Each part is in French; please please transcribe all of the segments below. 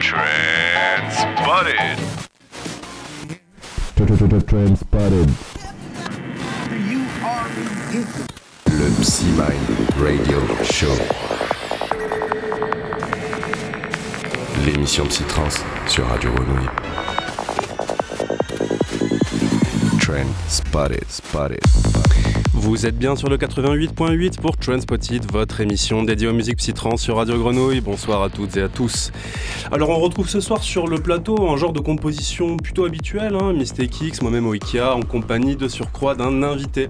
Transpotted. Transpotted. Le Psymind Radio Show. L'émission Psytrance sur Radio Grenouille. Trend Spotted, Spotted. Vous êtes bien sur le 88.8 pour Transpotted, votre émission dédiée aux musiques psytrance sur Radio Grenouille. Bonsoir à toutes et à tous. Alors on retrouve ce soir sur le plateau un genre de composition plutôt habituel, hein, Mystic X, moi-même au Ikea, en compagnie de surcroît d'un invité.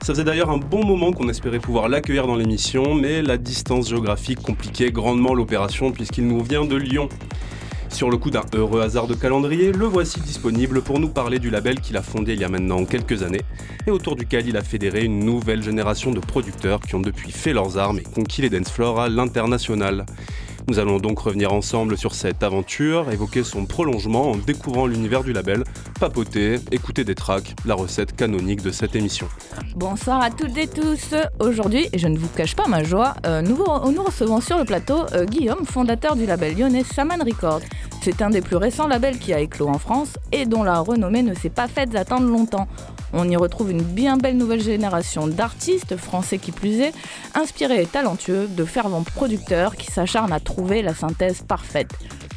Ça faisait d'ailleurs un bon moment qu'on espérait pouvoir l'accueillir dans l'émission, mais la distance géographique compliquait grandement l'opération puisqu'il nous vient de Lyon. Sur le coup d'un heureux hasard de calendrier, le voici disponible pour nous parler du label qu'il a fondé il y a maintenant quelques années et autour duquel il a fédéré une nouvelle génération de producteurs qui ont depuis fait leurs armes et conquis les dance floors à l'international. Nous allons donc revenir ensemble sur cette aventure, évoquer son prolongement en découvrant l'univers du label, papoter, écouter des tracks, la recette canonique de cette émission. Bonsoir à toutes et tous. Aujourd'hui, et je ne vous cache pas ma joie, euh, nous, recevons sur le plateau euh, Guillaume, fondateur du label lyonnais Saman Records. C'est un des plus récents labels qui a éclos en France et dont la renommée ne s'est pas faite attendre longtemps. On y retrouve une bien belle nouvelle génération d'artistes, français qui plus est, inspirés et talentueux, de fervents producteurs qui s'acharnent à trouver la synthèse parfaite.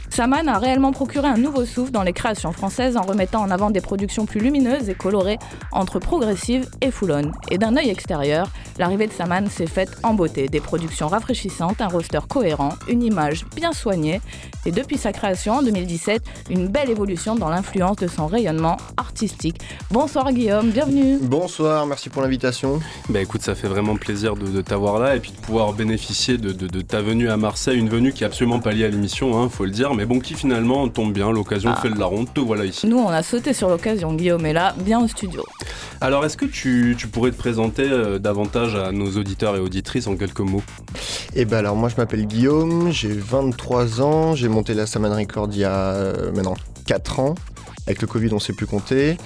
Saman a réellement procuré un nouveau souffle dans les créations françaises en remettant en avant des productions plus lumineuses et colorées entre progressive et full-on. Et d'un œil extérieur, l'arrivée de Saman s'est faite en beauté. Des productions rafraîchissantes, un roster cohérent, une image bien soignée et depuis sa création en 2017, une belle évolution dans l'influence de son rayonnement artistique. Bonsoir Guillaume, bienvenue. Bonsoir, merci pour l'invitation. Bah écoute, ça fait vraiment plaisir de, de t'avoir là et puis de pouvoir bénéficier de, de, de, ta venue à Marseille, une venue qui est absolument pas liée à l'émission, hein, faut le dire, mais bon, qui finalement tombe bien, l'occasion Ah. fait le larron, te voilà ici. Nous, on a sauté sur l'occasion, Guillaume est là, bien au studio. Alors, est-ce que tu, tu pourrais te présenter euh, davantage à nos auditeurs et auditrices en quelques mots? Et ben alors moi je m'appelle Guillaume, j'ai 23 ans, j'ai monté la Saman Record il y a euh, maintenant 4 ans. Avec le Covid on sait plus compter.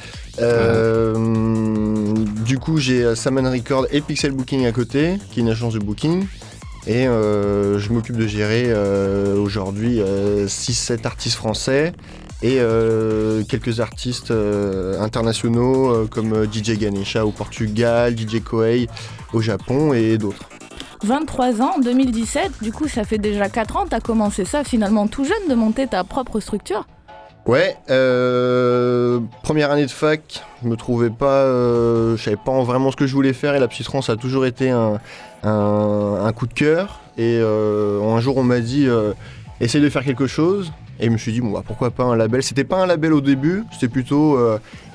Euh, Du coup j'ai euh, Saman Record et Pixel Booking à côté, qui est une agence de booking. Et je m'occupe de gérer aujourd'hui 6-7 artistes français et quelques artistes internationaux comme DJ Ganesha au Portugal, DJ Koei au Japon et d'autres. 23 ans, 2017, du coup ça fait déjà 4 ans, t'as commencé ça finalement tout jeune de monter ta propre structure. Ouais, euh, première année de fac, je me trouvais pas, euh, je savais pas vraiment ce que je voulais faire et la psytrance a toujours été un, coup de cœur. Et euh, un jour on m'a dit, euh, essaye de faire quelque chose. Et je me suis dit, bon, bah, pourquoi pas un label? C'était pas un label au début, c'était plutôt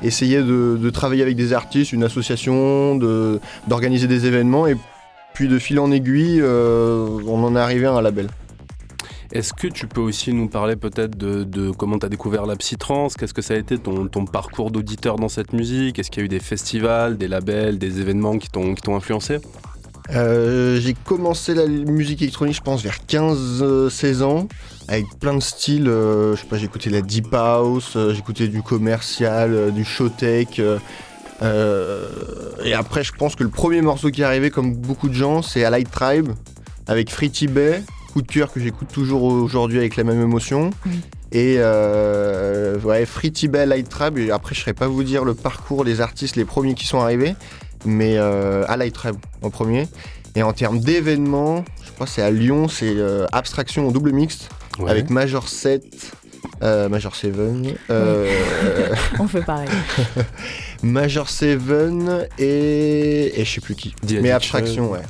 essayer de, travailler avec des artistes, une association, d'organiser des événements. Et puis de fil en aiguille, euh, on en est arrivé à un label. Est-ce que tu peux aussi nous parler peut-être de, de comment tu as découvert la psytrance Qu'est-ce que ça a été ton, ton parcours d'auditeur dans cette musique? Est-ce qu'il y a eu des festivals, des labels, des événements qui t'ont qui t'ont influencé? Euh, j'ai commencé la musique électronique, je pense, vers 15-16 ans, avec plein de styles. euh, je sais pas, j'écoutais la deep house, euh, j'écoutais du commercial, du showtech. euh, euh, et après, je pense que le premier morceau qui est arrivé, comme beaucoup de gens, c'est Light Tribe, avec Free Tibet, coup de cœur que j'écoute toujours aujourd'hui avec la même émotion. Et euh, ouais, Free Tibet, Light Tribe, et après, je ne saurais pas vous dire le parcours des artistes, les premiers qui sont arrivés mais euh, à Light Tribe en premier. Et en termes d'événements, je crois que c'est à Lyon, c'est euh, Abstraction en double mixte Ouais. avec Major 7, euh, Major 7, euh, On fait pareil. Major 7 et, et je sais plus qui. The mais Abstraction, ouais.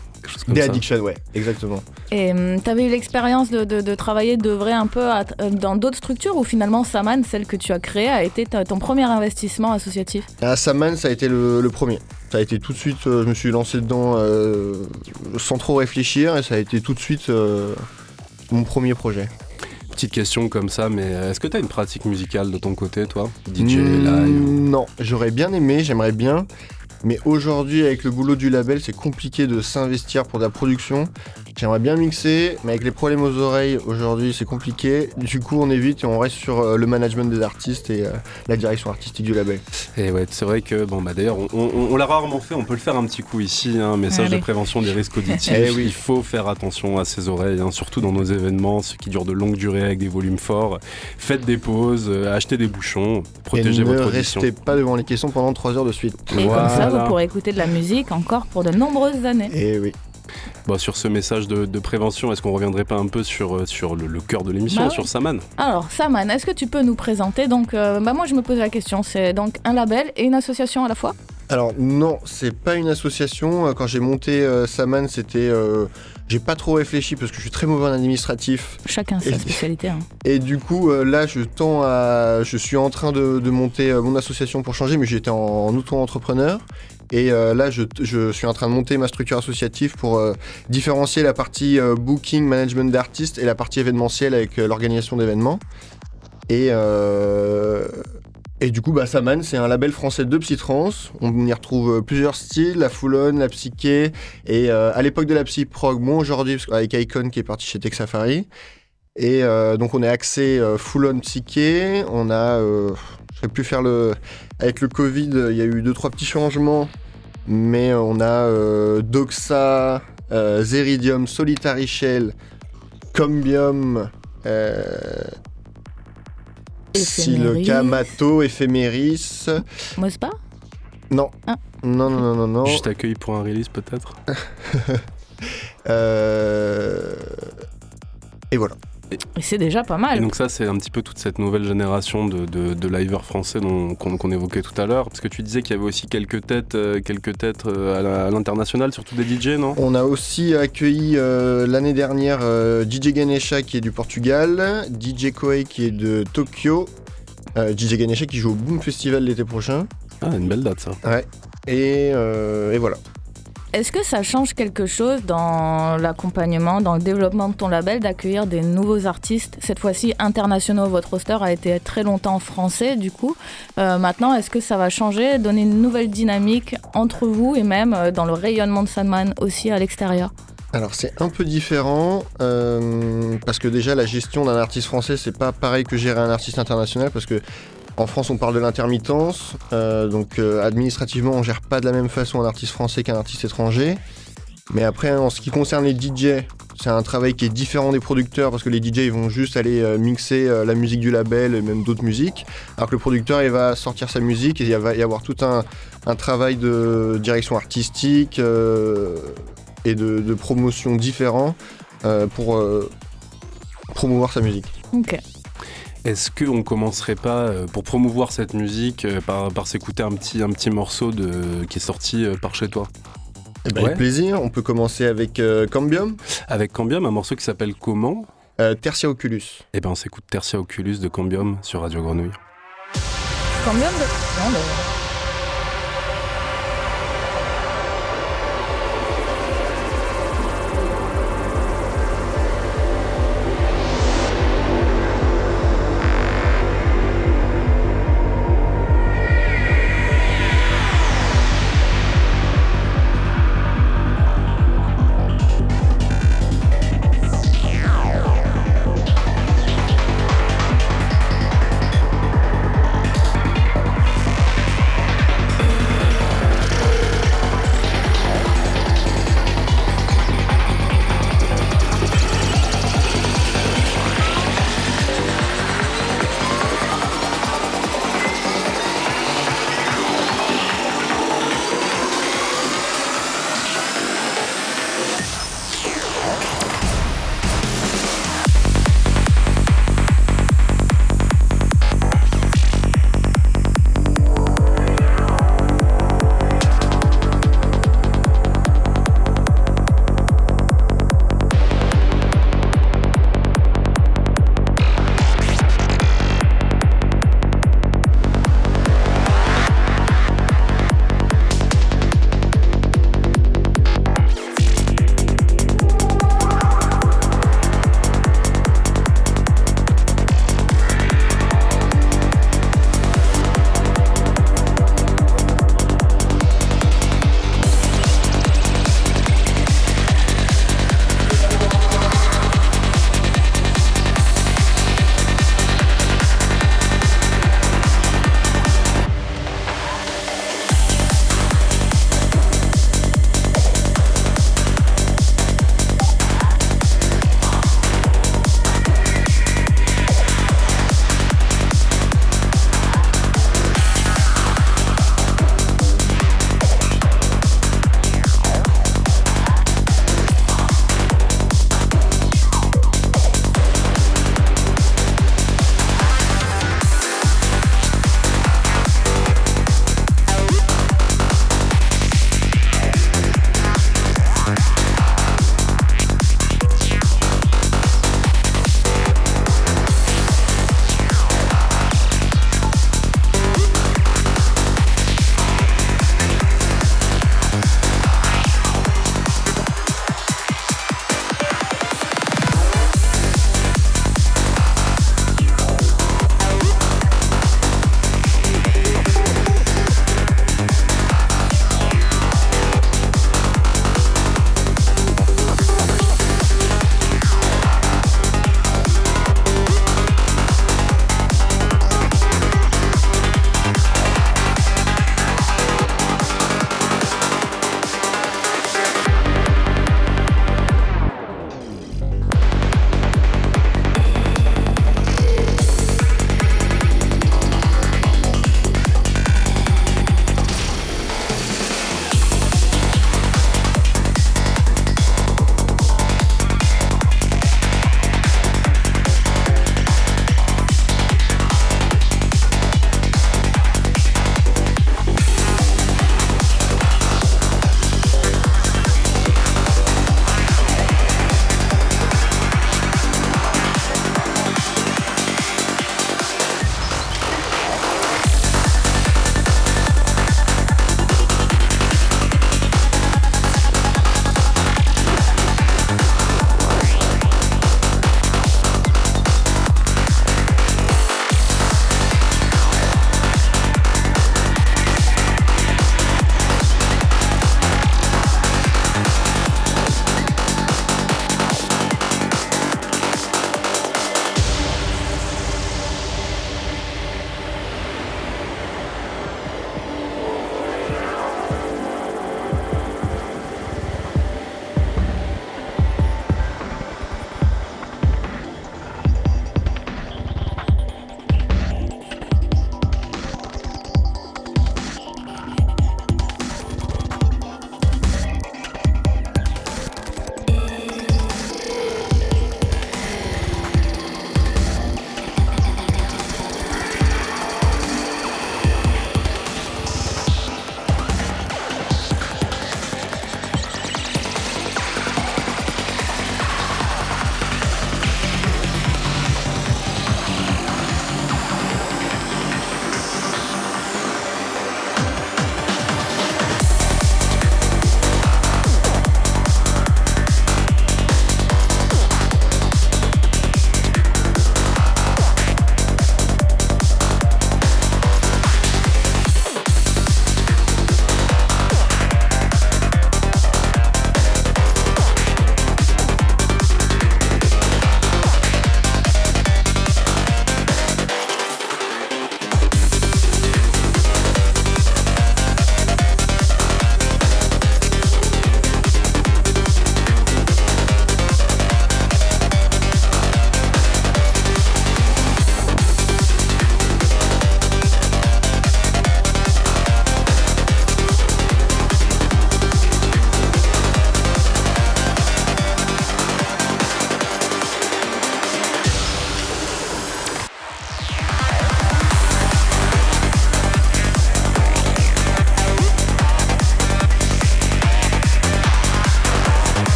Des ça. Addiction, ouais, exactement. Et hum, t'avais eu l'expérience de, de- de travailler, d'œuvrer un peu à- euh, dans d'autres structures ou finalement Saman, celle que tu as créée, a été ta- ton premier investissement associatif? À Saman, ça a été le, le premier. Ça a été tout de suite, euh, je me suis lancé dedans euh, sans trop réfléchir et ça a été tout de suite euh, mon premier projet. Petite question comme ça, mais est-ce que tu as une pratique musicale de ton côté, toi? DJ, Mm, live Non, j'aurais bien aimé, j'aimerais bien. Mais aujourd'hui, avec le boulot du label, c'est compliqué de s'investir pour de la production. J'aimerais bien mixer, mais avec les problèmes aux oreilles aujourd'hui, c'est compliqué. Du coup, on évite et on reste sur euh, le management des artistes et euh, la direction artistique du label. Et ouais, c'est vrai que, bon, bah d'ailleurs, on, on- on l'a rarement fait, on peut le faire un petit coup ici, hein, message Allez. de prévention des risques auditifs. Eh oui. Il faut faire attention à ses oreilles, hein, surtout dans nos événements, ceux qui durent de longue durée avec des volumes forts. Faites des pauses, euh, achetez des bouchons, protégez et ne votre audition. restez pas devant les caissons pendant 3 heures de suite. Et comme ça, vous pourrez écouter de la musique encore pour de nombreuses années. Et oui. Bon, sur ce message de, de prévention, est-ce qu'on reviendrait pas un peu sur, euh, sur le, le cœur de l'émission, Bah oui. sur Saman? Alors, Saman, est-ce que tu peux nous présenter? Donc, euh, bah moi, je me pose la question. C'est donc un label et une association à la fois? Alors non, c'est pas une association. Euh, Quand j'ai monté euh, Saman, c'était... euh, j'ai pas trop réfléchi parce que je suis très mauvais en administratif. Chacun Et- sa spécialité. hein. Et du coup, euh, là, je tends à... Je suis en train de, de monter euh, mon association pour changer, mais j'étais en, en auto-entrepreneur. Et euh, là, je, suis en train de monter ma structure associative pour euh, différencier la partie euh, booking, management d'artistes et la partie événementielle avec l'organisation d'événements. Et, du coup, bah, Saman, c'est un label français de psytrance. On y retrouve plusieurs styles, la full on, la psyché. Et à l'époque de la psy-prog, aujourd'hui, qu'avec Icon qui est parti chez Tech Safari. Et donc on est axé euh, full on psyché. On a, euh, plus faire le, avec le Covid, il y a eu deux trois petits changements, mais euh, on a euh, Doxa, euh, Zeridium, Solitary Shell, Combium, euh, Éphéméris. Silica, Mato, Ephéméris. Mospa? Non. Ah. Non, non, non, non, non. Juste accueilli pour un release peut-être? Euh, Et voilà. Et c'est déjà pas Et mal. donc ça, c'est un petit peu toute cette nouvelle génération de, de, de liveurs français dont- qu'on évoquait tout à l'heure. Parce que tu disais qu'il y avait aussi quelques têtes, euh, quelques têtes euh, à l'international, surtout des DJ, non? On a aussi accueilli euh, l'année dernière euh, DJ Ganesha qui est du Portugal, DJ Koei qui est de Tokyo, euh, DJ Ganesha qui joue au Boom Festival l'été prochain. Ah, une belle date ça. Ouais. Et, euh, et voilà. Est-ce que ça change quelque chose dans l'accompagnement, dans le développement de ton label, d'accueillir des nouveaux artistes, cette fois-ci internationaux? Votre roster a été très longtemps français, du coup. Euh, maintenant, est-ce que ça va changer, donner une nouvelle dynamique entre vous et même euh, dans le rayonnement de Sandman aussi à l'extérieur? Alors c'est un peu différent euh, parce que déjà la gestion d'un artiste français c'est pas pareil que gérer un artiste international parce que en France on parle de l'intermittence euh, donc euh, administrativement on gère pas de la même façon un artiste français qu'un artiste étranger mais après en ce qui concerne les DJ c'est un travail qui est différent des producteurs parce que les DJ vont juste aller euh, mixer la musique du label et même d'autres musiques alors que le producteur il va sortir sa musique et il va y avoir tout un, travail de direction artistique et de, de promotion différents euh, pour promouvoir sa musique. Ok. Est-ce qu'on commencerait pas, euh, pour promouvoir cette musique, euh, par, par s'écouter un petit, un petit morceau de, qui est sorti euh, par chez toi? Eh ben, Ouais. Avec plaisir, on peut commencer avec euh, Cambium, Avec Cambium, un morceau qui s'appelle Comment? Euh, Tertia Oculus. Eh ben on s'écoute Tertia Oculus de Cambium sur Radio Grenouille. Combien de... Non, mais-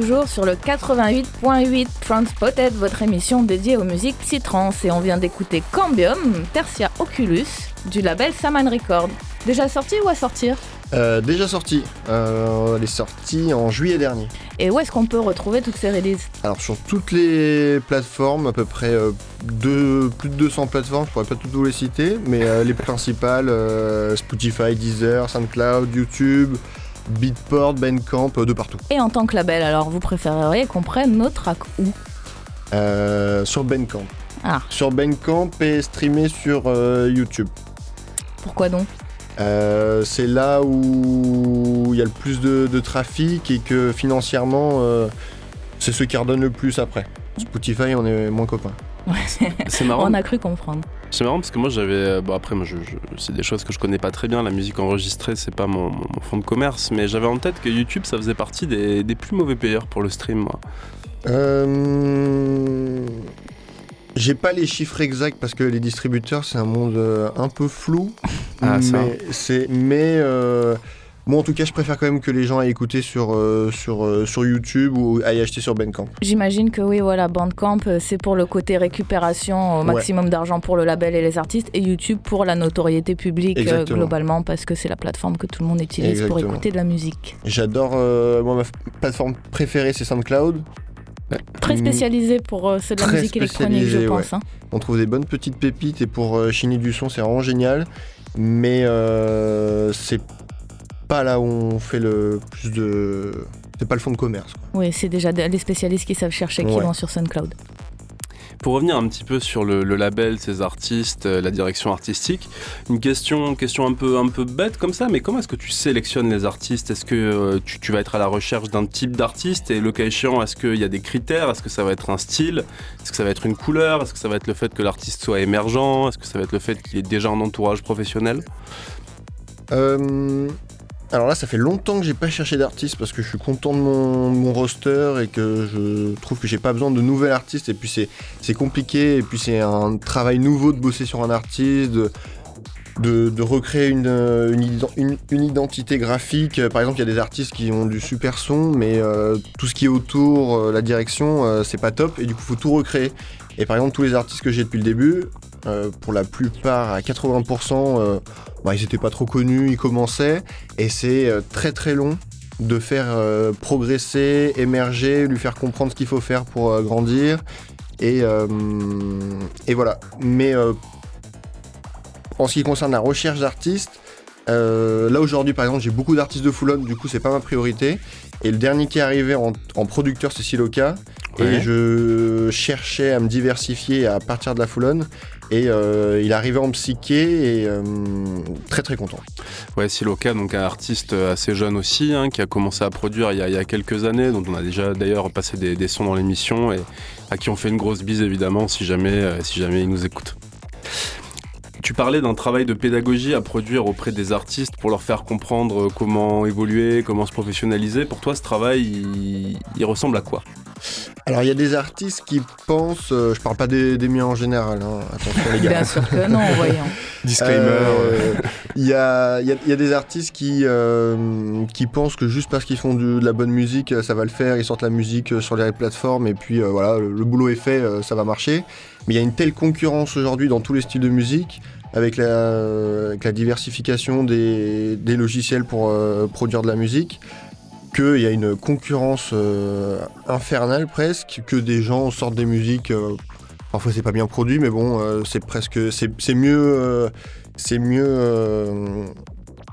toujours sur le 88.8 Transpotted, votre émission dédiée aux musiques psytrance. Et on vient d'écouter Cambium, Tertia Oculus, du label Saman Record. Déjà sorti ou à sortir Euh, déjà sorti. Euh, elle est sortie en juillet dernier. Et où est-ce qu'on peut retrouver toutes ces releases Alors sur toutes les plateformes, à peu près euh, deux- plus de 200 plateformes, je pourrais pas toutes vous les citer, mais les principales, Spotify, Deezer, SoundCloud, YouTube, Beatport, Bandcamp, euh, de partout. Et en tant que label, alors vous préféreriez qu'on prenne nos tracks où? Euh, sur Bandcamp. Ah. Sur Bandcamp et streamé sur euh, YouTube. Pourquoi donc? Euh, c'est là où il y a le plus de, de trafic et que financièrement, euh, c'est ceux qui redonnent le plus après. Spotify, on est moins copains. C'est marrant. On a cru comprendre. C'est marrant parce que moi j'avais. euh, Bon, après, moi, je, je- c'est des choses que je connais pas très bien. La musique enregistrée, c'est pas mon, mon- mon fond de commerce. Mais j'avais en tête que YouTube, ça faisait partie des, des plus mauvais payeurs pour le stream, moi. Euh, J'ai pas les chiffres exacts parce que les distributeurs, c'est un monde euh, un peu flou. Ah, ça. mais c'est mais euh, moi en tout cas, je préfère quand même que les gens aillent écouter sur euh, sur euh, sur YouTube ou aillent acheter sur Bandcamp. J'imagine que oui, voilà, Bandcamp, euh, c'est pour le côté récupération au Ouais. maximum d'argent pour le label et les artistes, et YouTube pour la notoriété publique euh, globalement, parce que c'est la plateforme que tout le monde utilise pour écouter de la musique. J'adore moi ma plateforme préférée, c'est SoundCloud. Très Mm. spécialisé pour euh, ceux de la musique électronique, je pense. hein. On trouve des bonnes petites pépites et pour euh, chiner du son, c'est vraiment génial. Mais euh, c'est pas là où on fait le plus de. C'est pas le fond de commerce. quoi. Oui, c'est déjà des des spécialistes qui savent chercher qui Ouais. vont sur SoundCloud. Pour revenir un petit peu sur le, le label, ces artistes, euh, la direction artistique, une question, question un, peu, un peu bête comme ça, mais comment est-ce que tu sélectionnes les artistes? Est-ce que euh, tu, tu vas être à la recherche d'un type d'artiste et le cas échéant, est-ce qu'il y a des critères? Est-ce que ça va être un style? Est-ce que ça va être une couleur? Est-ce que ça va être le fait que l'artiste soit émergent? Est-ce que ça va être le fait qu'il ait déjà un entourage professionnel? Euh, alors là, ça fait longtemps que j'ai pas cherché d'artiste parce que je suis content de mon, mon roster et que je trouve que j'ai pas besoin de nouvel artiste. Et puis c'est compliqué et puis c'est un travail nouveau de bosser sur un artiste. De, recréer une, euh, une, ident- une- une identité graphique. Par exemple, il y a des artistes qui ont du super son, mais euh, tout ce qui est autour, euh, la direction, c'est pas top, et du coup, faut tout recréer. Et par exemple, tous les artistes que j'ai depuis le début, euh, pour la plupart, à 80%, euh, bah, ils étaient pas trop connus, ils commençaient, et c'est euh, très très long de faire progresser, émerger, lui faire comprendre ce qu'il faut faire pour grandir. Et, et voilà. Mais en ce qui concerne la recherche d'artistes, là aujourd'hui par exemple j'ai beaucoup d'artistes de Foulon, du coup c'est pas ma priorité. Et le dernier qui est arrivé en, en producteur c'est Siloka. Ouais. Et je cherchais à me diversifier à partir de la Foulon. Et euh, il est arrivé en psyché et euh, très très content. Ouais, Siloka, donc un artiste assez jeune aussi, hein, qui a commencé à produire il y a, quelques années, dont on a déjà d'ailleurs passé des, sons dans l'émission et à qui on fait une grosse bise évidemment si jamais, euh, si jamais il nous écoute. Tu parlais d'un travail de pédagogie à produire auprès des artistes pour leur faire comprendre euh, comment évoluer, comment se professionnaliser. Pour toi, ce travail, il, il ressemble à quoi? Alors il y a des artistes qui pensent, euh, je parle pas des, des miens en général, hein, attention les gars. Bien sûr que non, voyons. Disclaimer. Euh, Il y, a, il y a- il y a des artistes qui, euh, qui pensent que juste parce qu'ils font du- de la bonne musique, ça va le faire, ils sortent la musique euh, sur les plateformes et puis euh, voilà, le, le boulot est fait, ça va marcher. Mais il y a une telle concurrence aujourd'hui dans tous les styles de musique, avec la, avec la diversification des, des logiciels pour euh, produire de la musique, qu'il y a une concurrence euh, infernale presque, que des gens sortent des musiques. euh, Parfois c'est pas bien produit, mais bon, euh, c'est presque, c'est mieux, c'est mieux.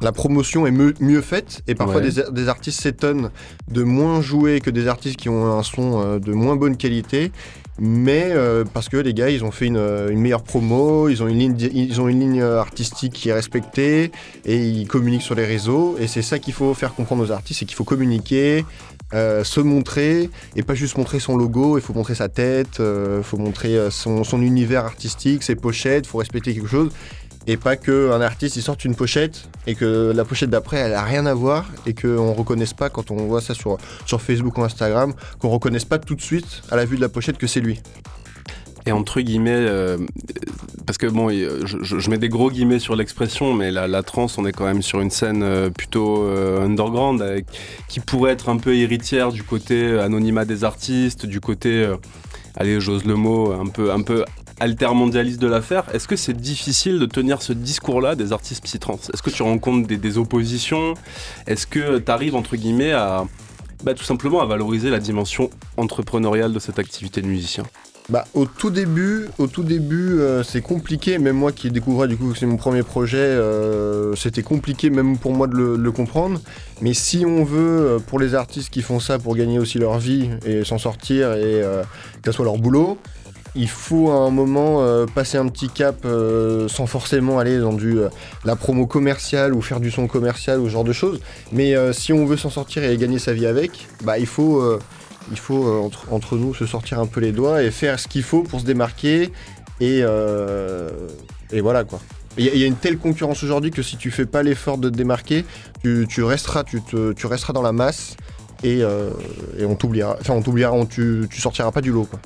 La promotion est mieux, mieux faite et parfois Ouais. des, des artistes s'étonnent de moins jouer que des artistes qui ont un son euh, de moins bonne qualité, mais euh, parce que les gars ils ont fait une, euh, une meilleure promo, ils ont une ligne, di- ils ont une ligne artistique qui est respectée et ils communiquent sur les réseaux et c'est ça qu'il faut faire comprendre aux artistes, c'est qu'il faut communiquer, euh, se montrer et pas juste montrer son logo, il faut montrer sa tête, il faut montrer son, son univers artistique, ses pochettes, il faut respecter quelque chose. Et pas qu'un artiste il sorte une pochette et que la pochette d'après elle a rien à voir et qu'on reconnaisse pas quand on voit ça sur, sur Facebook ou Instagram, qu'on reconnaisse pas tout de suite à la vue de la pochette que c'est lui. Et entre guillemets, euh, parce que bon, je, mets des gros guillemets sur l'expression, mais la, la trance, on est quand même sur une scène euh, plutôt euh, underground, qui pourrait être un peu héritière du côté anonymat des artistes, du côté, allez, j'ose le mot, un peu, un peu altermondialiste de l'affaire. Est-ce que c'est difficile de tenir ce discours-là des artistes psy-trans Est-ce que tu rencontres des, oppositions? Est-ce que tu arrives, entre guillemets, à bah, tout simplement à valoriser la dimension entrepreneuriale de cette activité de musicien? Bah, au tout début, au tout début, euh, c'est compliqué. Même moi qui découvrais du coup que c'est mon premier projet, euh, c'était compliqué même pour moi de le, comprendre. Mais si on veut, euh, pour les artistes qui font ça pour gagner aussi leur vie et s'en sortir et que ce soit leur boulot, il faut à un moment euh, passer un petit cap euh, sans forcément aller dans du euh, la promo commerciale ou faire du son commercial ou ce genre de choses. Mais si on veut s'en sortir et gagner sa vie avec, bah il faut entre, nous se sortir un peu les doigts et faire ce qu'il faut pour se démarquer et voilà quoi. Il y, a une telle concurrence aujourd'hui que si tu fais pas l'effort de te démarquer, tu, resteras dans la masse et, et on t'oubliera. Enfin on t'oubliera, tu, tu sortiras pas du lot quoi.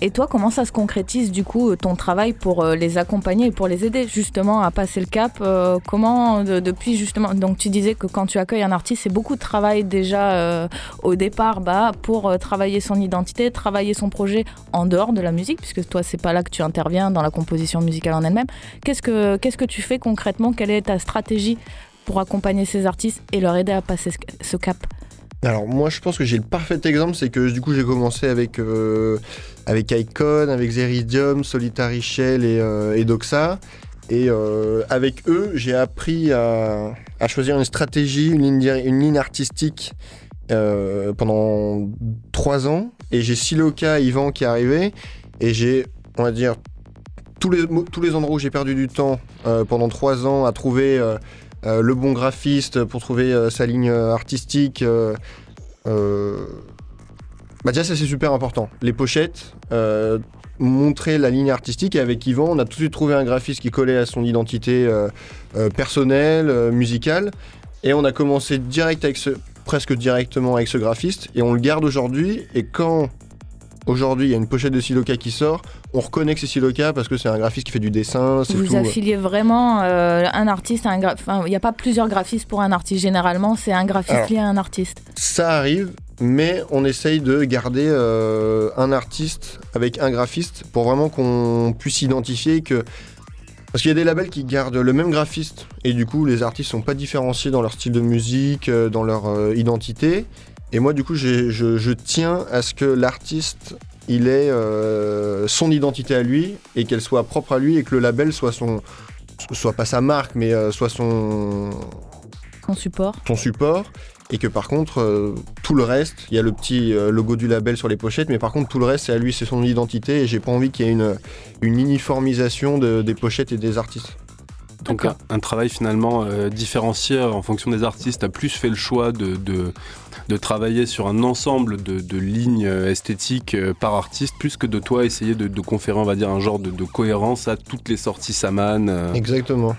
Et toi, comment ça se concrétise du coup ton travail pour euh, les accompagner et pour les aider justement à passer le cap euh, Comment depuis justement donc tu disais que quand tu accueilles un artiste, c'est beaucoup de travail déjà euh, au départ bah, pour travailler son identité, travailler son projet en dehors de la musique puisque toi c'est pas là que tu interviens dans la composition musicale en elle-même. Qu'est-ce que qu'est-ce que tu fais concrètement? Quelle est ta stratégie pour accompagner ces artistes et leur aider à passer ce cap? Alors moi je pense que j'ai le parfait exemple, c'est que du coup j'ai commencé avec, euh, Icon, avec Zeridium, Solitary Shell et, euh, et Doxa. Et euh, avec eux j'ai appris à, choisir une stratégie, une ligne, artistique pendant trois ans. Et j'ai Siloka, Yvan qui est arrivé. Et j'ai, on va dire, tous les, tous les endroits où j'ai perdu du temps pendant trois ans à trouver le bon graphiste pour trouver euh, sa ligne euh, artistique. Bah déjà ça c'est super important. Les pochettes, montrer la ligne artistique et avec Yvan on a tout de suite trouvé un graphiste qui collait à son identité personnelle, musicale et on a commencé direct avec ce, presque directement avec ce graphiste et on le garde aujourd'hui et quand Aujourd'hui, il y a une pochette de Siloca qui sort. On reconnaît que c'est Siloca parce que c'est un graphiste qui fait du dessin. Vous tout. affiliez vraiment euh, un artiste à un graphiste. il n'y a pas plusieurs graphistes pour un artiste. Généralement, c'est un graphiste lié à un artiste. Ça arrive, mais on essaye de garder euh, un artiste avec un graphiste pour vraiment qu'on puisse identifier que. Parce qu'il y a des labels qui gardent le même graphiste et du coup les artistes sont pas différenciés dans leur style de musique, euh, dans leur identité. Et moi, du coup, je, je, tiens à ce que l'artiste, il ait euh, son identité à lui et qu'elle soit propre à lui et que le label soit son, soit pas sa marque, mais euh, soit son son support. Son support. Et que par contre, euh, tout le reste, il y a le petit logo du label sur les pochettes, mais par contre, tout le reste, c'est à lui, c'est son identité. Et j'ai pas envie qu'il y ait une, une uniformisation des pochettes et des artistes. Donc un, travail finalement différencié en fonction des artistes. a plus fait le choix de, de de travailler sur un ensemble de, lignes euh, esthétiques euh, par artiste, plus que de toi essayer de, conférer, on va dire, un genre de, cohérence à toutes les sorties Saman. Euh. Exactement.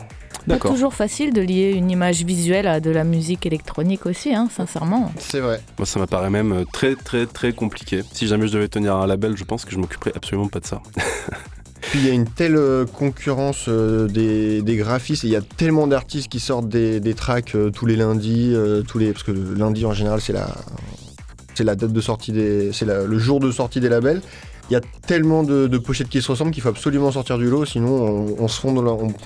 Pas toujours facile de lier une image visuelle à de la musique électronique aussi, hein, sincèrement. C'est vrai. Moi, ça m'apparaît même très, très, très compliqué. Si jamais je devais tenir un label, je pense que je m'occuperais absolument pas de ça. Puis il y a une telle euh, concurrence euh, des, graphistes et il y a tellement d'artistes qui sortent des, tracks euh, tous les lundis, tous les parce que lundi en général c'est la la date de sortie des c'est le jour de sortie des labels il y a tellement de, pochettes qui se ressemblent qu'il faut absolument sortir du lot, sinon on, se, fond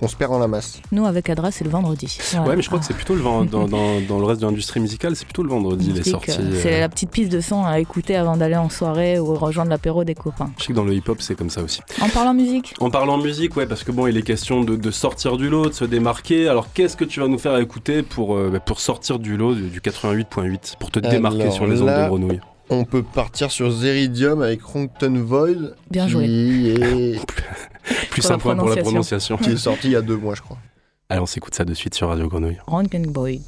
on, se perd dans la masse. Nous, avec Adra, c'est le vendredi. Ouais, mais je crois que c'est plutôt le dans, dans, dans, le reste de l'industrie musicale, c'est plutôt le vendredi les sorties. C'est la petite piste de son à écouter avant d'aller en soirée ou rejoindre l'apéro des copains. Je sais que dans le hip-hop, c'est comme ça aussi. En parlant musique En parlant musique, ouais, parce que bon, il est question de, sortir du lot, de se démarquer. Alors, qu'est-ce que tu vas nous faire écouter pour, euh, bah, pour sortir du lot du 88.8, pour te démarquer sur les ondes de grenouille? On peut partir sur Zeridium avec Ronkton Void. Bien joué. Est... Plus simple pour la prononciation. Qui est sorti il y a deux mois, je crois. Allez, on s'écoute ça de suite sur Radio Grenouille. Ronkton Void.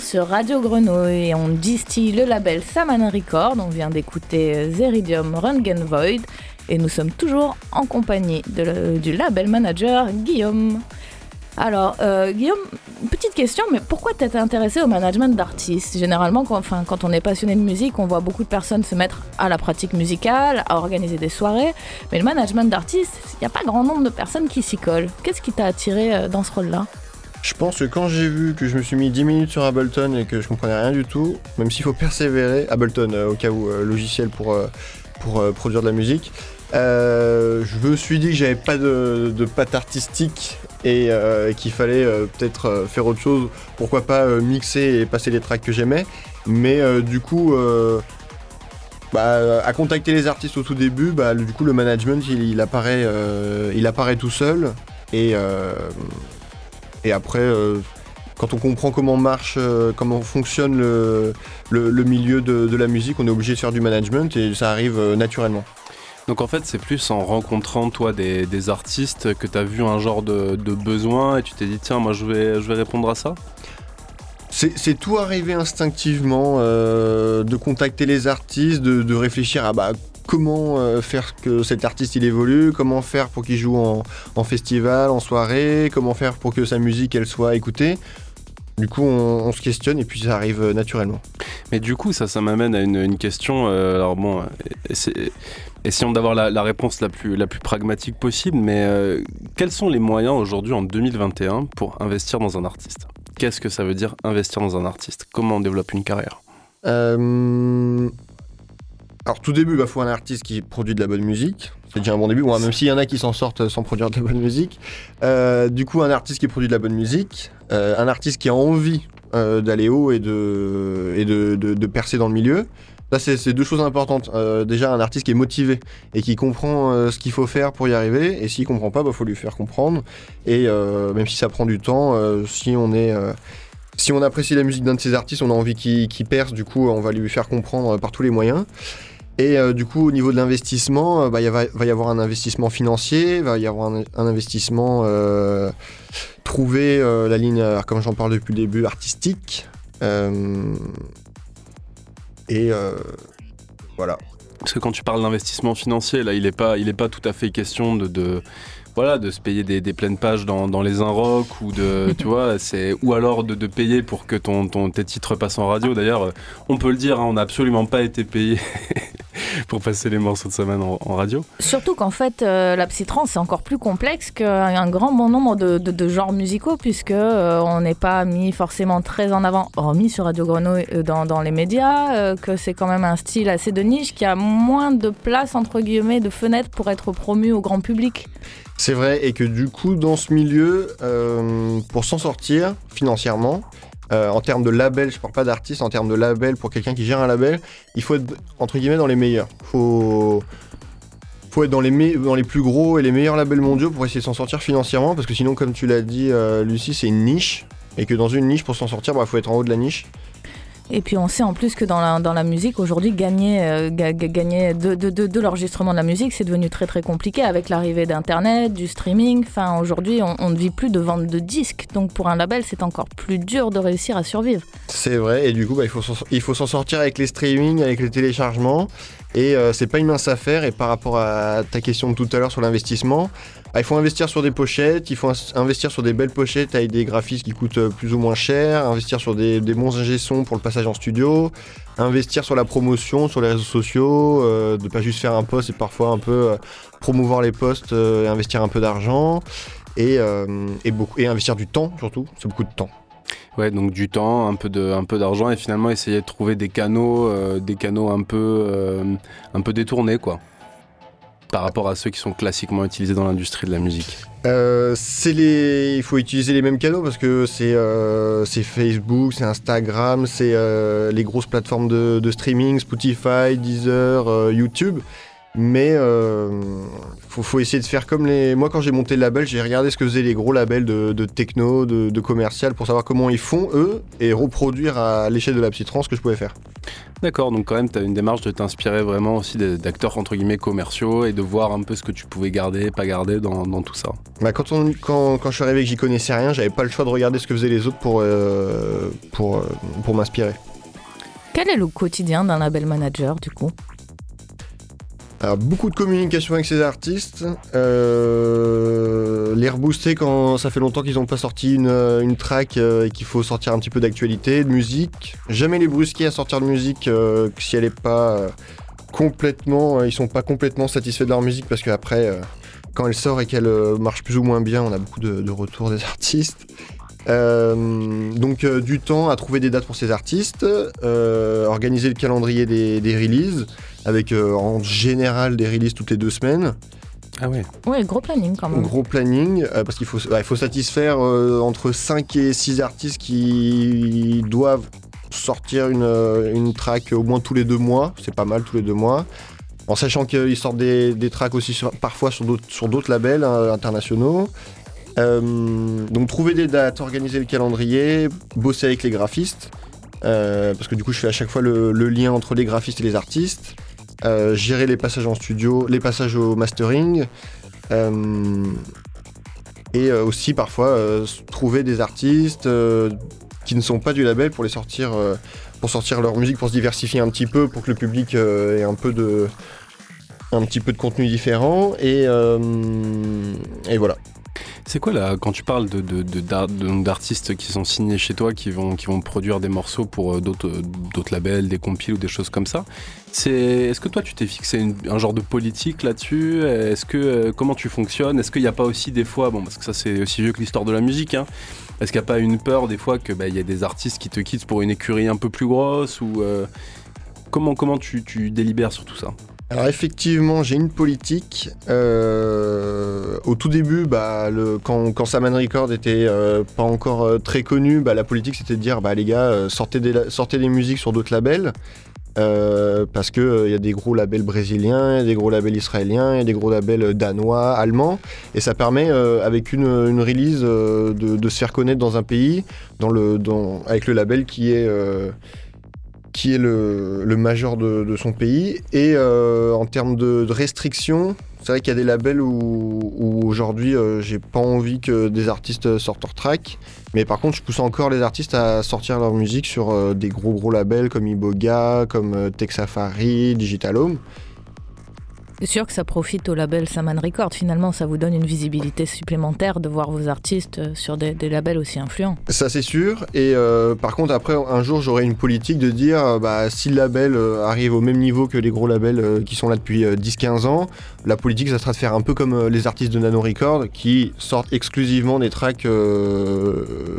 Sur Radio Grenouille et on distille le label Saman Record. On vient d'écouter Zeridium Röntgen Void et nous sommes toujours en compagnie du label manager Guillaume. Alors, euh, Guillaume, petite question, mais pourquoi t'es intéressé au management d'artistes? Généralement, quand, quand on est passionné de musique, on voit beaucoup de personnes se mettre à la pratique musicale, à organiser des soirées, mais le management d'artistes, il n'y a pas grand nombre de personnes qui s'y collent. Qu'est-ce qui t'a attiré euh, dans ce rôle-là? Je pense que quand j'ai vu que je me suis mis 10 minutes sur Ableton et que je comprenais rien du tout, même s'il faut persévérer, Ableton euh, au cas où, euh, logiciel pour, euh, pour produire de la musique, je me suis dit que j'avais pas de, de patte artistique et qu'il fallait peut-être faire autre chose, pourquoi pas mixer et passer les tracks que j'aimais. Mais du coup, bah, à contacter les artistes au tout début, bah, du coup le management il, il apparaît, il apparaît tout seul et, et après. euh, quand on comprend comment marche, euh, comment fonctionne le, le- le milieu de, de la musique, on est obligé de faire du management et ça arrive euh, naturellement. Donc en fait, c'est plus en rencontrant toi des, des artistes que tu as vu un genre de, de besoin et tu t'es dit tiens, moi je vais, je vais répondre à ça? C'est c'est tout arrivé instinctivement, euh, de contacter les artistes, de, de réfléchir à bah, comment euh, faire que cet artiste il évolue, comment faire pour qu'il joue en, en festival, en soirée, comment faire pour que sa musique elle soit écoutée. Du coup, on, on se questionne et puis ça arrive euh, naturellement. Mais du coup, ça, ça m'amène à une, une question. euh, alors bon, essa- essayons d'avoir la, la réponse la plus, la plus pragmatique possible, mais euh, quels sont les moyens aujourd'hui en 2021 pour investir dans un artiste? Qu'est-ce que ça veut dire investir dans un artiste? Comment on développe une carrière? Euh, Alors tout début, il bah, faut un artiste qui produit de la bonne musique. C'est déjà un bon début, même s'il y en a qui s'en sortent sans produire de la bonne musique. Euh, du coup, un artiste qui produit de la bonne musique, euh, un artiste qui a envie euh, d'aller haut et, de, et de, de- de percer dans le milieu. Ça, c'est deux choses importantes. Déjà, un artiste qui est motivé et qui comprend ce qu'il faut faire pour y arriver. Et s'il comprend pas, il faut lui faire comprendre. Et même si ça prend du temps, si on est... si on apprécie la musique d'un de ces artistes, on a envie qu'il qu'il perce, du coup, on va lui faire comprendre par tous les moyens. Et euh, du coup, au niveau de l'investissement, euh, bah, il va, y avoir un investissement financier, il va y avoir un, investissement euh, trouver euh, la ligne, comme j'en parle depuis le début, artistique. Et voilà. Parce que quand tu parles d'investissement financier, là, il n'est pas, pas tout à fait question de, voilà, de se payer des, des pleines pages dans, dans les Inrock ou de, tu vois, c'est, ou alors de, de payer pour que ton, ton, tes titres passent en radio. D'ailleurs, euh, on peut le dire, hein, on n'a absolument pas été payé pour passer les morceaux de semaine en, en radio. Surtout qu'en fait, euh, la psytrance, c'est encore plus complexe qu'un grand bon nombre de, de- de genres musicaux, puisque euh, on n'est pas mis forcément très en avant, hormis sur Radio Grenouille, euh, dans, dans les médias, que c'est quand même un style assez de niche, qui a moins de place, entre guillemets, de fenêtres pour être promu au grand public. C'est vrai, et que du coup, dans ce milieu, euh, pour s'en sortir financièrement, euh, en termes de label, je parle pas d'artiste, en termes de label, pour quelqu'un qui gère un label, il faut être, entre guillemets, dans les meilleurs. Faut, faut être dans les, plus gros et les meilleurs labels mondiaux pour essayer de s'en sortir financièrement, parce que sinon, comme tu l'as dit, euh, Lucie, c'est une niche, et que dans une niche, pour s'en sortir, il faut être en haut de la niche. Et puis on sait en plus que dans la, musique, aujourd'hui, gagner, euh, ga- ga- gagner de, de, l'enregistrement de la musique, c'est devenu très très compliqué avec l'arrivée d'Internet, du streaming. Enfin, aujourd'hui, on, ne vit plus de vente de disques. Donc pour un label, c'est encore plus dur de réussir à survivre. C'est vrai, et du coup, bah, il faut s'en- il faut s'en sortir avec les streamings, avec les téléchargements, et euh, c'est pas une mince affaire. Et par rapport à ta question de tout à l'heure sur l'investissement, bah, il faut investir sur des pochettes, il faut investir sur des belles pochettes avec des graphismes qui coûtent euh, plus ou moins cher, investir sur des, bons ingé pour le passage en studio, investir sur la promotion, sur les réseaux sociaux, euh, de pas juste faire un post et parfois un peu euh, promouvoir les posts euh, et investir un peu d'argent. Et, et, beaucoup, et investir du temps surtout, c'est beaucoup de temps. Ouais, donc du temps, un peu de, un peu d'argent et finalement essayer de trouver des canaux, des canaux un peu, un peu détournés, quoi. Par rapport à ceux qui sont classiquement utilisés dans l'industrie de la musique. Euh, c'est les... Il faut utiliser les mêmes canaux parce que c'est euh, Facebook, c'est Instagram, c'est euh, les grosses plateformes de, de streaming, Spotify, Deezer, euh, YouTube. Mais euh, faut, faut essayer de faire comme les. Moi, quand j'ai monté le label, j'ai regardé ce que faisaient les gros labels de, de techno, de, de commercial, pour savoir comment ils font eux et reproduire à l'échelle de la psytrance ce que je pouvais faire. D'accord, donc quand même, tu as une démarche de t'inspirer vraiment aussi d'acteurs entre guillemets commerciaux et de voir un peu ce que tu pouvais garder, pas garder dans, dans tout ça. Bah, quand, on, quand, quand je suis arrivé et que j'y connaissais rien, j'avais pas le choix de regarder ce que faisaient les autres pour, euh, pour, euh, pour m'inspirer. Quel est le quotidien d'un label manager du coup? Alors, beaucoup de communication avec ces artistes, euh, les rebooster quand ça fait longtemps qu'ils n'ont pas sorti une, euh, une track euh, et qu'il faut sortir un petit peu d'actualité, de musique. Jamais les brusquer à sortir de musique euh, si elle est pas complètement, ils sont pas complètement satisfaits de leur musique parce qu'après, quand elle sort et qu'elle marche plus ou moins bien, on a beaucoup de, de retours des artistes. Euh, donc du temps à trouver des dates pour ces artistes, euh, organiser le calendrier des, des releases, avec euh, en général des releases toutes les deux semaines. Ah ouais. Oui, gros planning quand même. Gros planning, euh, parce qu'il faut, ouais, il faut satisfaire euh, entre 5 et 6 artistes qui doivent sortir une, une track au moins tous les deux mois. C'est pas mal tous les deux mois. En sachant qu'ils sortent des, des tracks aussi sur- parfois sur d'autres, sur d'autres labels hein, internationaux. Euh, donc trouver des dates, organiser le calendrier, bosser avec les graphistes. euh, parce que du coup je fais à chaque fois le, le lien entre les graphistes et les artistes. Euh, gérer les passages en studio, les passages au mastering. Euh, et euh, aussi parfois trouver des artistes qui ne sont pas du label pour sortir, leur musique, pour se diversifier un petit peu, pour que le public ait un peu de, petit peu de contenu différent. Et voilà. C'est quoi là, quand tu parles de, de- d'artistes qui sont signés chez toi, qui vont, produire des morceaux pour euh, d'autres, euh, d'autres labels, des compiles ou des choses comme ça, est-ce que toi tu t'es fixé un genre de politique là-dessus? Euh, comment tu fonctionnes? Est-ce qu'il n'y a pas aussi des fois, bon parce que ça c'est aussi vieux que l'histoire de la musique, hein, est-ce qu'il n'y a pas une peur des fois que bah, y a des artistes qui te quittent pour une écurie un peu plus grosse ou comment, comment tu délibères sur tout ça? Alors effectivement, j'ai une politique. Euh, au tout début, bah, quand, quand Saman Record était euh, pas encore euh, très connu, bah, la politique c'était de dire bah, les gars, sortez, des, sortez des musiques sur d'autres labels. Parce que il y a des gros labels brésiliens, des gros labels israéliens, y des gros labels danois, allemands, et ça permet avec une, release de, se faire connaître dans un pays, avec le label qui est qui est le, le major de, son pays. Et euh, en termes de, restrictions, c'est vrai qu'il y a des labels où, aujourd'hui euh, j'ai pas envie que des artistes sortent leur track. Mais par contre, je pousse encore les artistes à sortir leur musique sur euh, des gros gros labels comme Iboga, comme Tech Safari, Digital Home. C'est sûr que ça profite au label Saman Record. Finalement, ça vous donne une visibilité supplémentaire de voir vos artistes euh, sur des, labels aussi influents. Ça c'est sûr. Et euh, par contre après un jour j'aurai une politique de dire euh, bah, si le label arrive au même niveau que les gros labels qui sont là depuis euh, 10-15 ans, la politique ça sera de faire un peu comme les artistes de Nano Record qui sortent exclusivement des tracks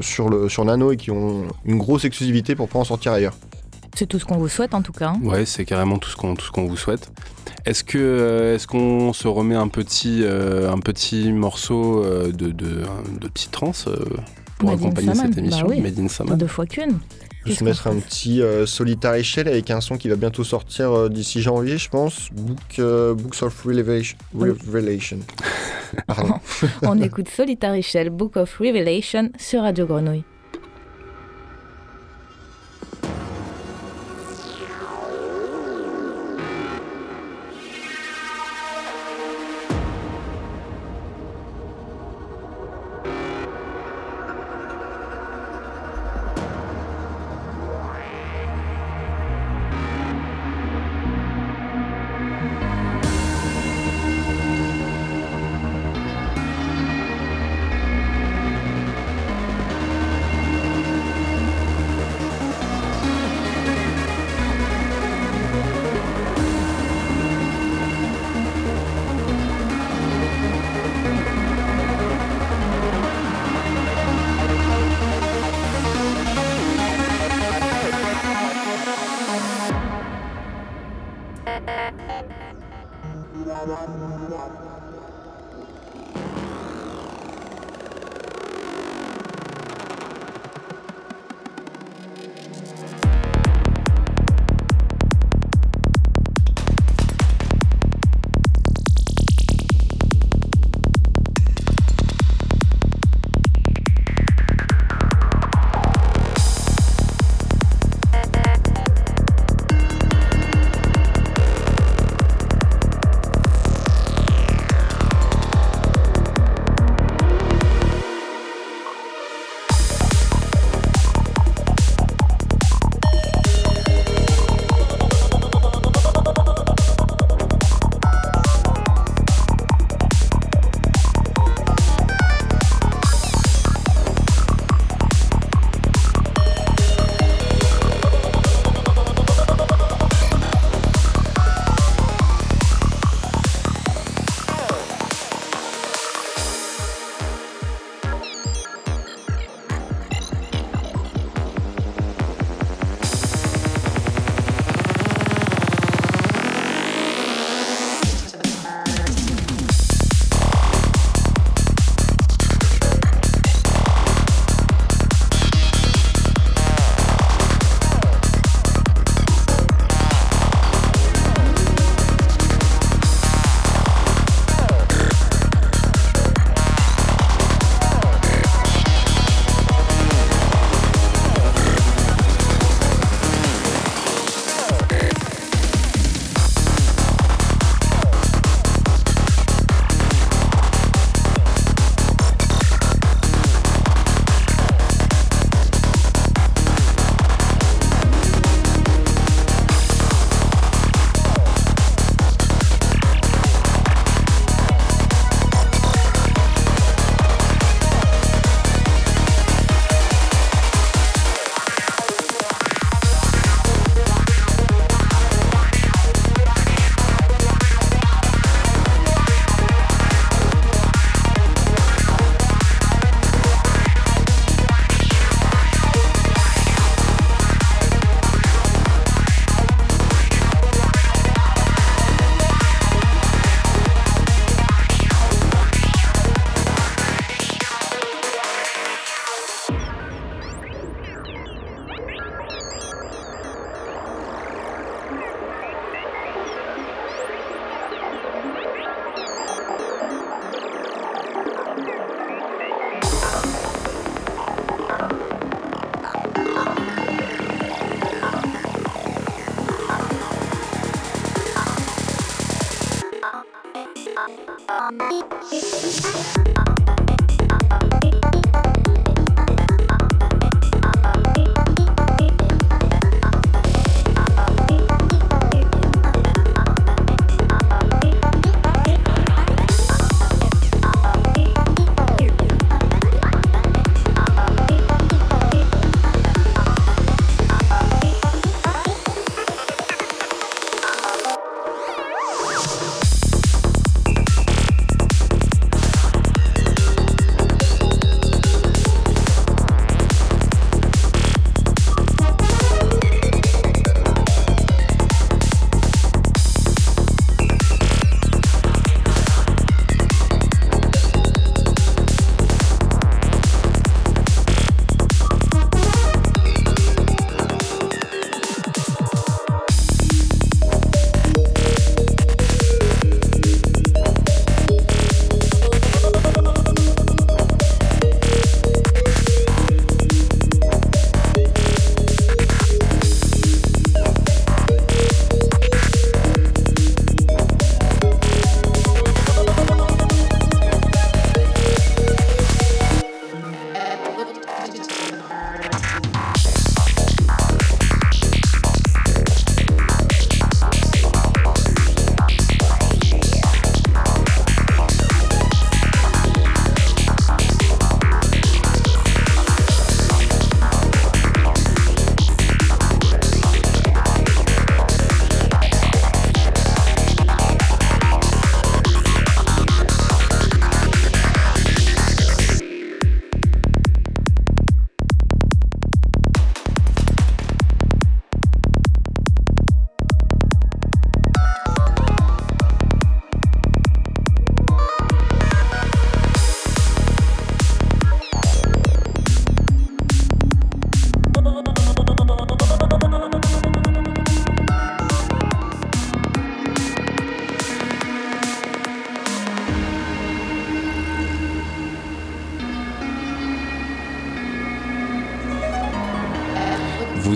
sur, sur Nano et qui ont une grosse exclusivité pour pas en sortir ailleurs. C'est tout ce qu'on vous souhaite en tout cas. hein. Ouais, c'est carrément tout ce qu'on tout ce qu'on vous souhaite. Est-ce que euh, est-ce qu'on se remet un petit euh, un petit morceau euh, de, de de petite trance pour Made accompagner cette émission bah oui. Made in Saman Deux fois qu'une. Je vais mettre un petit euh, Solitaire Shell avec un son qui va bientôt sortir euh, d'ici janvier je pense. Book, euh, Books of Revelation. Revelation. Pardon. On écoute Solitary Shell, Book of Revelation sur Radio Grenouille. Bye.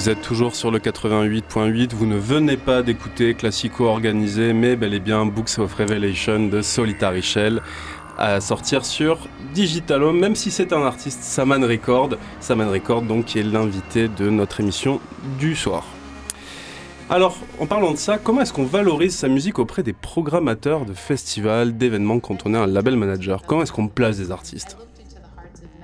Vous êtes toujours sur le 88.8, vous ne venez pas d'écouter Classico organisé, mais bel et bien Books of Revelation de Solitary Shell à sortir sur Digitalo, même si c'est un artiste Saman Record, Saman Record donc qui est l'invité de notre émission du soir. Alors, en parlant de ça, comment est-ce qu'on valorise sa musique auprès des programmateurs de festivals, d'événements quand on est un label manager? Comment est-ce qu'on place des artistes?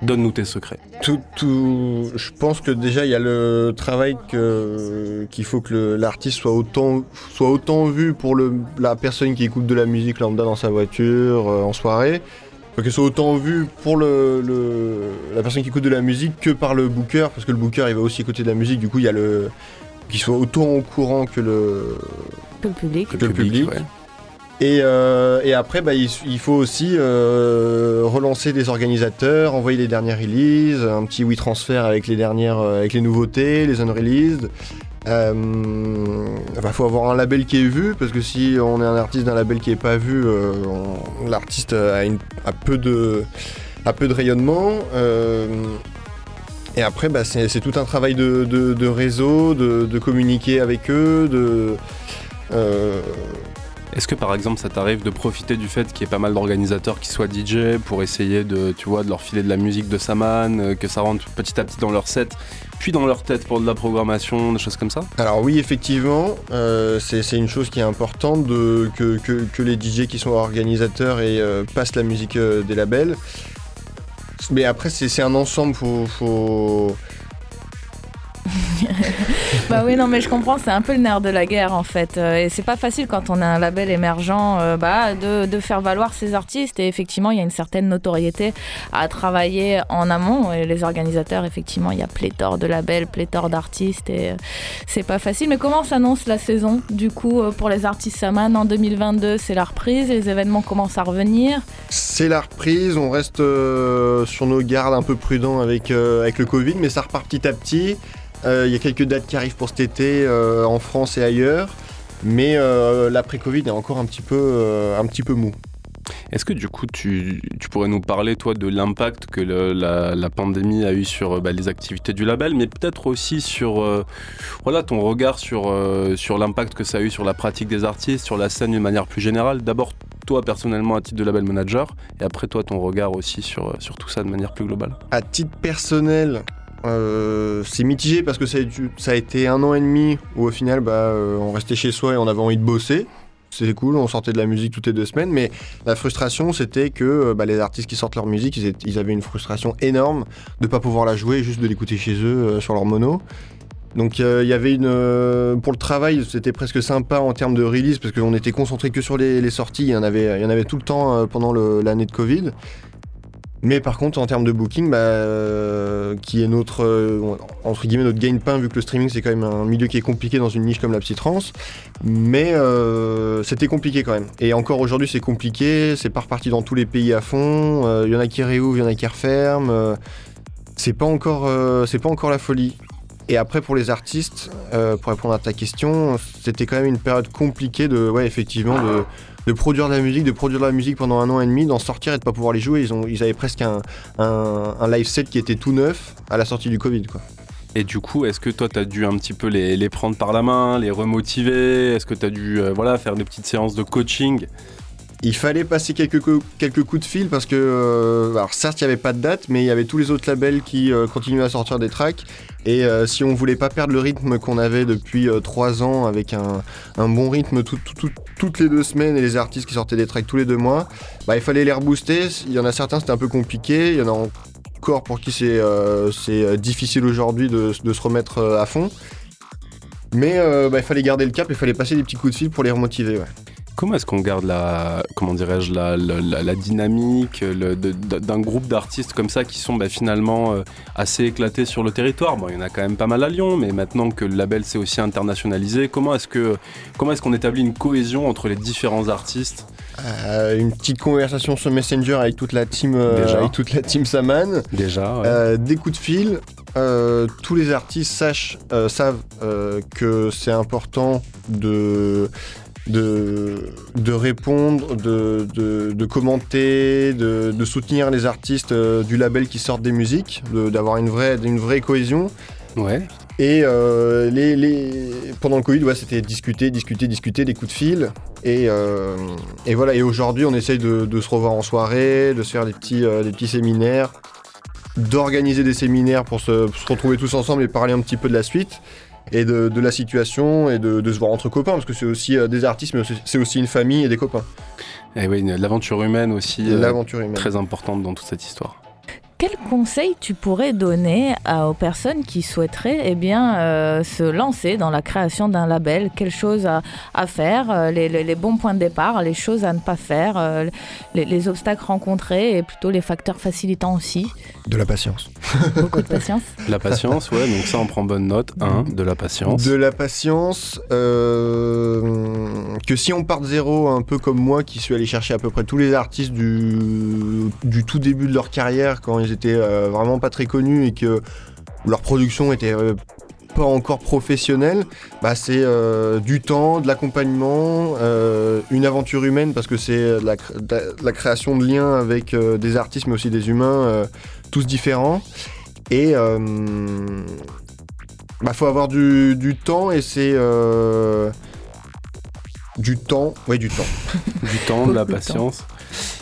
Donne-nous tes secrets. Tout, tout, je pense que déjà il y a le travail que qu'il faut que l'artiste soit autant soit autant vu pour le, la personne qui écoute de la musique lambda dans sa voiture euh, en soirée, que soit autant vu pour le, le, la personne qui écoute de la musique que par le booker parce que le booker il va aussi écouter de la musique. Du coup il y a le qu'il soit autant au courant que le Que le public. que le public. ouais. Et, euh, et après, bah, il, il faut aussi euh, relancer des organisateurs, envoyer les dernières releases, un petit WeTransfer avec les dernières, euh, avec les nouveautés, les unreleased. Euh, bah, faut avoir un label qui est vu parce que si on est un artiste d'un label qui est pas vu, l'artiste a, peu de, rayonnement. Et après, bah, c'est tout un travail de, réseau, de, de communiquer avec eux, de Est-ce que par exemple ça t'arrive de profiter du fait qu'il y ait pas mal d'organisateurs qui soient DJ pour essayer de, tu vois, de leur filer de la musique de Saman, euh, que ça rentre petit à petit dans leur set, puis dans leur tête pour de la programmation, des choses comme ça? Alors oui, effectivement, euh, c'est une chose qui est importante que, les DJ qui sont organisateurs et euh, passent la musique des labels. Mais après, c'est c'est un ensemble, faut, faut... Bah oui, non, mais je comprends, c'est un peu le nerf de la guerre en fait. Euh, Et c'est pas facile quand on a un label émergent euh, bah, de, de faire valoir ses artistes. Et effectivement, il y a une certaine notoriété à travailler en amont. Et les organisateurs, effectivement, il y a pléthore de labels, pléthore d'artistes. Et euh, c'est pas facile. Mais comment s'annonce la saison du coup pour les artistes Saman en 2022 C'est la reprise, les événements commencent à revenir? c'est la reprise, on reste sur nos gardes un peu prudents avec, avec le Covid, mais ça repart petit à petit. Euh, Il y a quelques dates qui arrivent pour cet été euh, en France et ailleurs, mais euh, l'après-Covid est encore un petit peu, euh, un petit peu mou. Est-ce que du coup tu, tu pourrais nous parler toi de l'impact que le- la, la pandémie a eu sur euh, bah, les activités du label, mais peut-être aussi sur euh, voilà, ton regard sur, euh, sur l'impact que ça a eu sur la pratique des artistes, sur la scène d'une manière plus générale? D'abord toi personnellement à titre de label manager, et après toi ton regard aussi sur, sur tout ça de manière plus globale. À titre personnel, euh, c'est mitigé parce que ça a, été- un an et demi où au final bah, euh, on restait chez soi et on avait envie de bosser. C'était cool, on sortait de la musique toutes les deux semaines, mais la frustration c'était que euh, bah, les artistes qui sortent leur musique, ils, avaient une frustration énorme de pas pouvoir la jouer, juste de l'écouter chez eux sur leur mono. Donc il y avait une pour le travail, c'était presque sympa en termes de release parce qu'on était concentré que sur les, sorties. Il y en avait, y en avait tout le temps pendant l'année de Covid. Mais par contre, en termes de booking, bah, euh, qui est notre euh, entre guillemets notre gain-pain vu que le streaming c'est quand même un milieu qui est compliqué dans une niche comme la psytrance. Mais euh, c'était compliqué quand même. Et encore aujourd'hui, c'est compliqué. C'est pas reparti dans tous les pays à fond. Euh, Il y en a qui réouvrent, il y en a qui referment. Euh, c'est pas encore, euh, c'est pas encore la folie. Et après pour les artistes, euh, pour répondre à ta question, c'était quand même une période compliquée de, ouais, effectivement, de, de produire de la musique, de produire de la musique pendant un an et demi, d'en sortir et de pas pouvoir les jouer. Ils, ont, avaient presque un, live set qui était tout neuf à la sortie du Covid, quoi. Et du coup, est-ce que toi, tu as dû un petit peu les, les prendre par la main, les remotiver? Est-ce que tu as dû euh, voilà, faire des petites séances de coaching? Il fallait passer quelques, co- quelques coups de fil parce que, euh, alors certes, il n'y avait pas de date, mais il y avait tous les autres labels qui euh, continuaient à sortir des tracks. Et euh, si on voulait pas perdre le rythme qu'on avait depuis trois ans avec un, bon rythme tout- tout- tout- toutes les deux semaines et les artistes qui sortaient des tracks tous les deux mois, bah, il fallait les rebooster. Il y en a certains, c'était un peu compliqué. Il y en a encore pour qui c'est difficile aujourd'hui de, se remettre à fond. Mais bah, il fallait garder le cap, il fallait passer des petits coups de fil pour les remotiver. Comment est-ce qu'on garde la, comment dirais-je, la, la, la- la dynamique d'un groupe d'artistes comme ça qui sont bah, finalement euh, assez éclatés sur le territoire? Bon, il y en a quand même pas mal à Lyon, mais maintenant que le label s'est aussi internationalisé, comment est-ce que, comment est-ce qu'on établit une cohésion entre les différents artistes? Euh, une petite conversation sur Messenger avec toute la team, euh, Déjà. avec toute la team Saman. déjà ouais. Des coups de fil. Tous les artistes sachent, savent que c'est important de, de, de répondre, de, de, de commenter, de, de soutenir les artistes euh, du label qui sortent des musiques, de- d'avoir une vraie, une vraie cohésion. Ouais. Et euh, les, les- pendant le Covid, ouais, c'était discuter, discuter, discuter, des coups de fil. Et, euh, et voilà, et aujourd'hui, on essaye de, de se revoir en soirée, de se faire des petits, euh, des petits séminaires, d'organiser des séminaires pour se, pour se retrouver tous ensemble et parler un petit peu de la suite et de, de la situation et de, de se voir entre copains, parce que c'est aussi euh, des artistes, mais c'est aussi une famille et des copains. Et oui, l'aventure humaine aussi, euh, L'aventure humaine. très importante dans toute cette histoire. Quel conseil tu pourrais donner à- aux personnes qui souhaiteraient eh bien, euh, se lancer dans la création d'un label? Quelles choses à, à faire, euh, les, les- les bons points de départ, les choses à ne pas faire, euh, les, les obstacles rencontrés et plutôt les facteurs facilitants aussi? De la patience. Beaucoup de patience. La patience, ouais, donc ça on prend bonne note. Un, de la patience. De la patience, euh, que si on part de zéro, un peu comme moi, qui suis allé chercher à peu près tous les artistes du, du tout début de leur carrière, quand ils étaient euh, vraiment pas très connus et que leur production était euh, pas encore professionnelle, bah c'est euh, du temps, de l'accompagnement, euh, une aventure humaine, parce que c'est la, création de liens avec euh, des artistes, mais aussi des humains, euh, tous différents. Et euh, bah, faut avoir du, du temps et c'est euh, du temps, ouais du temps. du temps, de la patience.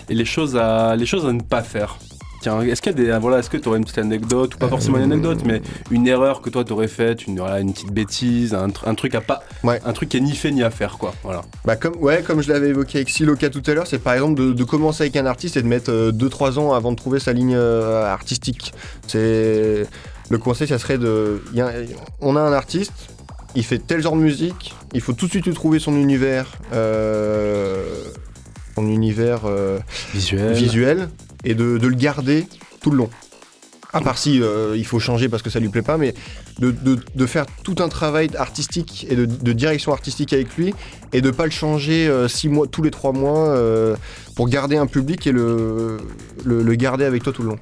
Et les choses à, les choses à ne pas faire. Tiens, est-ce qu'il y a des, voilà, est-ce que tu aurais une petite anecdote, ou pas forcément une anecdote, mais une erreur que toi t'aurais faite, une, voilà, une petite bêtise, un, tr- un truc à pas, Ouais. un truc qui est ni fait ni à faire, quoi. Voilà. Bah comme, ouais, comme je l'avais évoqué avec Siloka tout à l'heure, c'est par exemple de, de commencer avec un artiste et de mettre 2-3 ans avant de trouver sa ligne euh, artistique. C'est le conseil, ça serait de, y a- on a un artiste, il fait tel genre de musique, il faut tout de suite lui trouver son univers, euh, son univers euh, Visuel. visuel et de, de le garder tout le long. À part si euh, il faut changer parce que ça lui plaît pas, mais de, de- de faire tout un travail artistique et de, de direction artistique avec lui et de pas le changer euh, six mois, tous les trois mois euh, pour garder un public et le, le, le garder avec toi tout le long.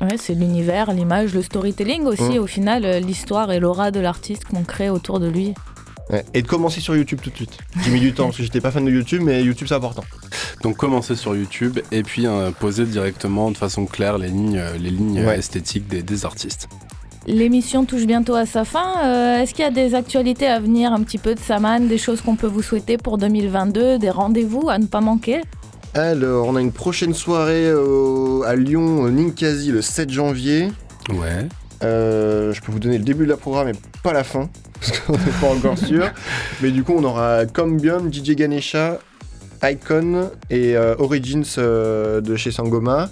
Ouais, c'est l'univers, l'image, le storytelling aussi. Mm. Au final, l'histoire et l'aura de l'artiste qu'on crée autour de lui. Ouais. Et de commencer sur YouTube tout de suite. J'ai mis du temps parce que j'étais pas fan de YouTube, mais YouTube c'est important. Donc commencer sur YouTube et puis euh, poser directement de façon claire les lignes, euh, les lignes euh, Ouais. esthétiques des, des artistes. L'émission touche bientôt à sa fin. Euh, Est-ce qu'il y a des actualités à venir un petit peu de Saman, des choses qu'on peut vous souhaiter pour 2022, des rendez-vous à ne pas manquer? Alors, on a une prochaine soirée à Lyon, au Ninkasi, le 7 janvier. Ouais. Euh, je peux vous donner le début de la programme et pas la fin, parce qu'on n'est pas encore sûr. Mais du coup, on aura Combium, DJ Ganesha, Icon et euh, Origins euh, de chez Sangoma.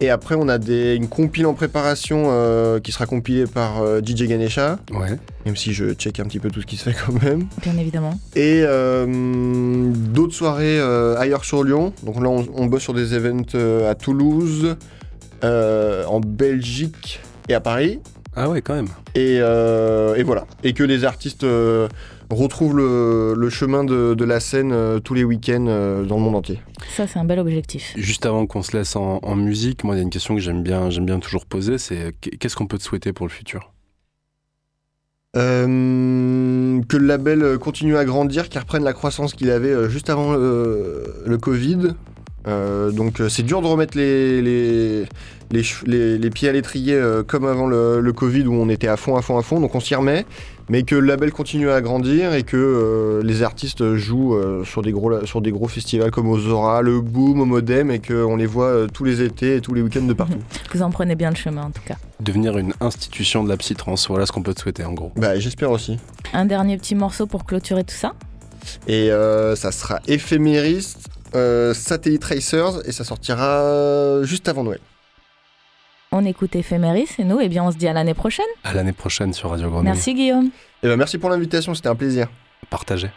Et après, on a des, une compile en préparation euh, qui sera compilée par euh, DJ Ganesha, Ouais. même si je check un petit peu tout ce qui se fait quand même. Bien évidemment. Et euh, d'autres soirées euh, ailleurs sur Lyon. Donc là, on, on bosse sur des events euh, à Toulouse, euh, en Belgique et à Paris. Ah ouais, quand même. Et, euh, et voilà. Et que les artistes euh, retrouvent le, le chemin de, de la scène euh, tous les week-ends euh, dans le monde entier. Ça, c'est un bel objectif. Juste avant qu'on se laisse en, en musique, moi, il y a une question que j'aime bien, j'aime bien toujours poser, c'est qu'est-ce qu'on peut te souhaiter pour le futur? Euh, que le label continue à grandir, qu'il reprenne la croissance qu'il avait juste avant le, le Covid. Euh, donc euh, c'est dur de remettre les, les, les, les- les pieds à l'étrier euh, comme avant le, le Covid où on était à fond, à fond, à fond. Donc on s'y remet, mais que le label continue à grandir et que euh, les artistes jouent euh, sur, des gros, sur des gros festivals comme au Zora, le Boom, au Modem et qu'on les voit euh, tous les étés et tous les week-ends de partout. Vous en prenez bien le chemin, en tout cas. Devenir une institution de la psytrance, voilà ce qu'on peut te souhaiter en gros. Bah j'espère aussi. Un dernier petit morceau pour clôturer tout ça? Et euh, ça sera éphémériste, euh, Satellite Racers, et ça sortira juste avant Noël. On écoute Éphéméris et nous, eh bien, on se dit à l'année prochaine. À l'année prochaine sur Radio Grenouille. Merci Guillaume. Et ben merci pour l'invitation, c'était un plaisir. Partagez.